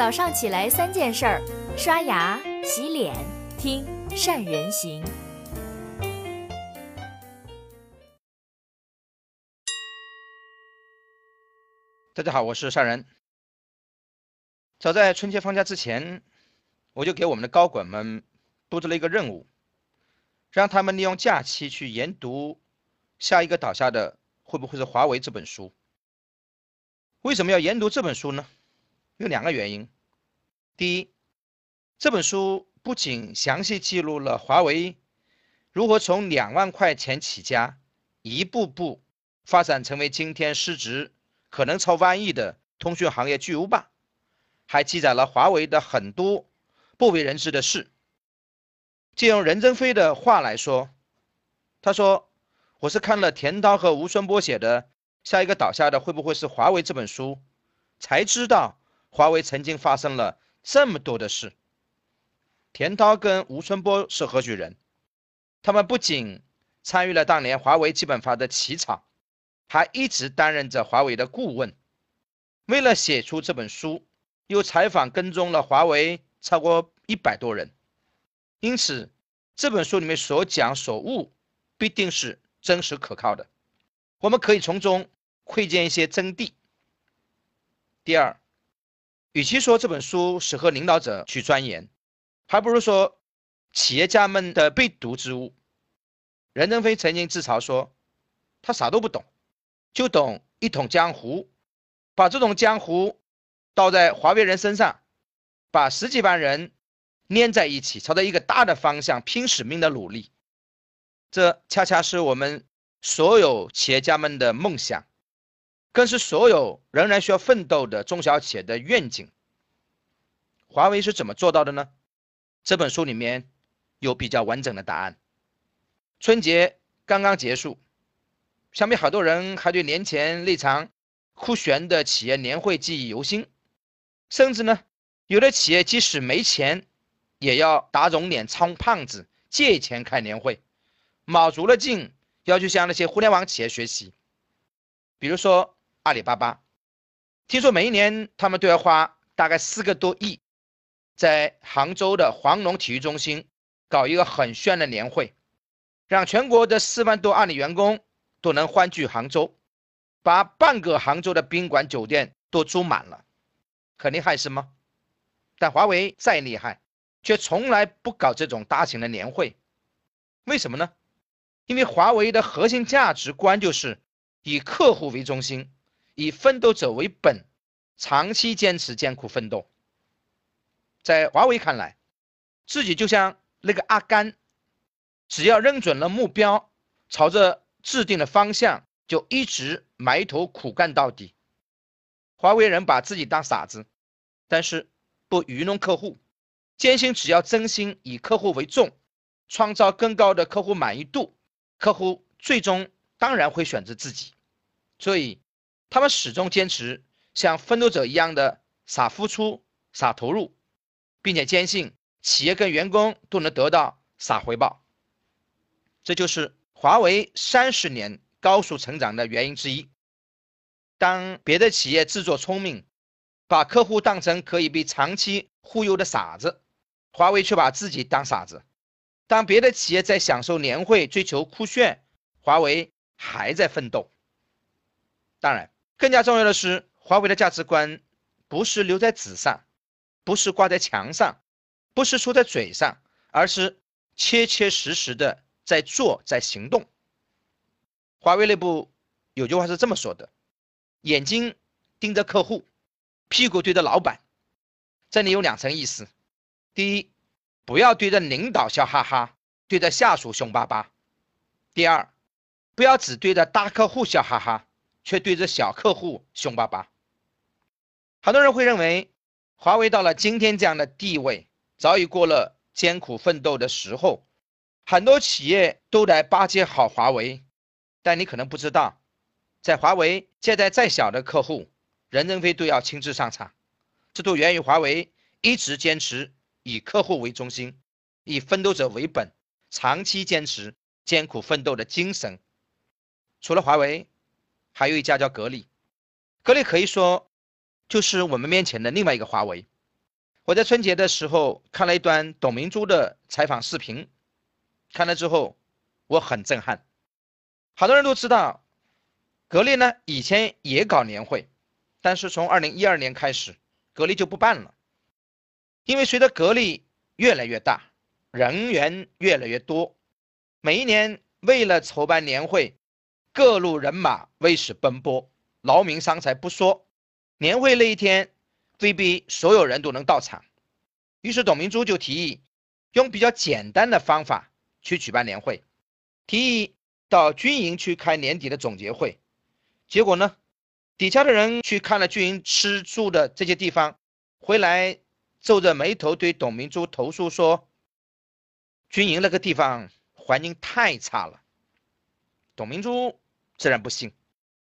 早上起来三件事儿：刷牙、洗脸、听善人行。大家好，我是善人。早在春节放假之前，我就给我们的高管们布置了一个任务，让他们利用假期去研读下一个倒下的会不会是华为这本书。为什么要研读这本书呢？有两个原因。第一，这本书不仅详细记录了华为如何从两万块钱起家，一步步发展成为今天市值。可能超万亿的通讯行业巨无霸，还记载了华为的很多不为人知的事。借用任正非的话来说，他说：“我是看了田涛和吴春波写的《下一个倒下的会不会是华为》这本书，才知道华为曾经发生了这么多的事。”田涛跟吴春波是何许人？他们不仅参与了当年华为基本法的起草。还一直担任着华为的顾问，为了写出这本书，又采访跟踪了华为超过一百多人，因此这本书里面所讲所悟必定是真实可靠的，我们可以从中窥见一些真谛。第二，与其说这本书适合领导者去钻研，还不如说企业家们的必读之物。任正非曾经自嘲说，他啥都不懂。就懂一统江湖，把这种江湖倒在华为人身上，把十几万人粘在一起，朝着一个大的方向拼使命的努力，这恰恰是我们所有企业家们的梦想，更是所有仍然需要奋斗的中小企业的愿景。华为是怎么做到的呢？这本书里面有比较完整的答案。春节刚刚结束。想必好多人还对年前那场酷炫的企业年会记忆犹新，甚至呢，有的企业即使没钱，也要打肿脸充胖子借钱开年会，卯足了劲要去向那些互联网企业学习。比如说阿里巴巴，听说每一年他们都要花大概四个多亿，在杭州的黄龙体育中心搞一个很炫的年会，让全国的四万多阿里员工。都能欢聚杭州，把半个杭州的宾馆酒店都租满了，很厉害是吗？但华为再厉害，却从来不搞这种大型的年会，为什么呢？因为华为的核心价值观就是以客户为中心，以奋斗者为本，长期坚持艰苦奋斗。在华为看来，自己就像那个阿甘，只要认准了目标，朝着。制定的方向，就一直埋头苦干到底。华为人把自己当傻子，但是不愚弄客户，坚信只要真心以客户为重，创造更高的客户满意度，客户最终当然会选择自己。所以，他们始终坚持像奋斗者一样的傻付出、傻投入，并且坚信企业跟员工都能得到傻回报。这就是。华为三十年高速成长的原因之一。当别的企业自作聪明，把客户当成可以被长期忽悠的傻子，华为却把自己当傻子。当别的企业在享受年会、追求酷炫，华为还在奋斗。当然，更加重要的是，华为的价值观不是留在纸上，不是挂在墙上，不是说在嘴上，而是切切实实的。在做，在行动。华为内部有句话是这么说的：眼睛盯着客户，屁股对着老板。这里有两层意思：第一，不要对着领导笑哈哈，对着下属凶巴巴；第二，不要只对着大客户笑哈哈，却对着小客户凶巴巴。很多人会认为，华为到了今天这样的地位，早已过了艰苦奋斗的时候。很多企业都来巴结好华为，但你可能不知道，在华为接待再小的客户，任正非都要亲自上场。这都源于华为一直坚持以客户为中心，以奋斗者为本，长期坚持艰苦奋斗的精神。除了华为，还有一家叫格力，格力可以说就是我们面前的另外一个华为。我在春节的时候看了一段董明珠的采访视频，看了之后我很震撼。好多人都知道，格力呢以前也搞年会，但是从二零一二年开始，格力就不办了，因为随着格力越来越大，人员越来越多，每一年为了筹办年会，各路人马为此奔波，劳民伤财不说，年会那一天未必所有人都能到场，于是董明珠就提议用比较简单的方法去举办年会，提议。到军营去开年底的总结会，结果呢，底下的人去看了军营吃住的这些地方，回来皱着眉头对董明珠投诉说，军营那个地方环境太差了。董明珠自然不信，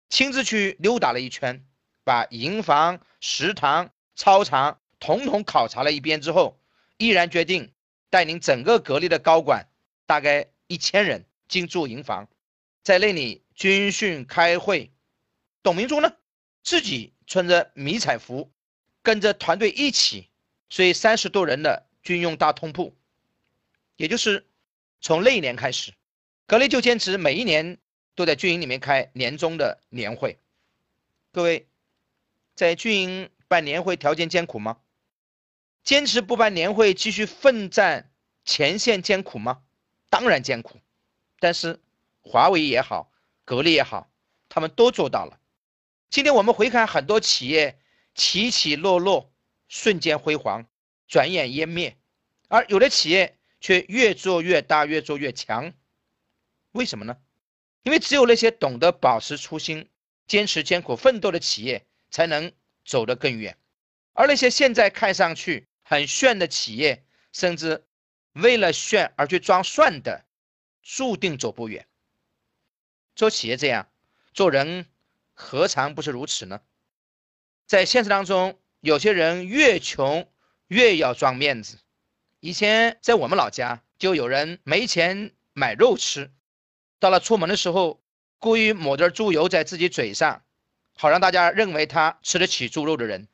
亲自去溜达了一圈，把营房、食堂、操场统统考察了一遍之后，毅然决定带领整个格力的高管，大概一千人。进驻营房，在那里军训开会。董明珠呢，自己穿着迷彩服，跟着团队一起睡三十多人的军用大通铺。也就是从那一年开始，格力就坚持每一年都在军营里面开年终的年会。各位，在军营办年会条件艰苦吗？坚持不办年会，继续奋战前线艰苦吗？当然艰苦。但是，华为也好，格力也好，他们都做到了。今天我们回看很多企业起起落落，瞬间辉煌，转眼湮灭，而有的企业却越做越大，越做越强。为什么呢？因为只有那些懂得保持初心、坚持艰苦奋斗的企业，才能走得更远。而那些现在看上去很炫的企业，甚至为了炫而去装蒜的。注定走不远。做企业这样，做人何尝不是如此呢？在现实当中，有些人越穷越要装面子。以前在我们老家，就有人没钱买肉吃，到了出门的时候，故意抹点猪油在自己嘴上，好让大家认为他吃得起猪肉的人。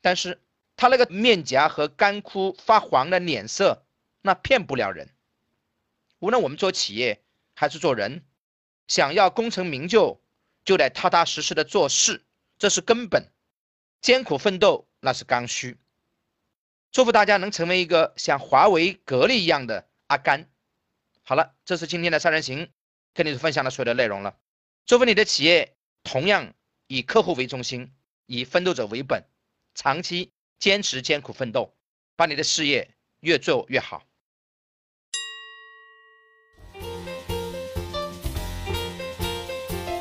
但是他那个面颊和干枯发黄的脸色，那骗不了人。无论我们做企业还是做人，想要功成名就，就得踏踏实实的做事，这是根本。艰苦奋斗那是刚需。祝福大家能成为一个像华为、格力一样的阿甘。好了，这是今天的三人行，跟你分享的所有的内容了。祝福你的企业同样以客户为中心，以奋斗者为本，长期坚持艰苦奋斗，把你的事业越做越好。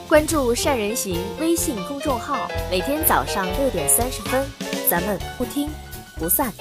关注善人行微信公众号，每天早上六点三十分，咱们不听不散。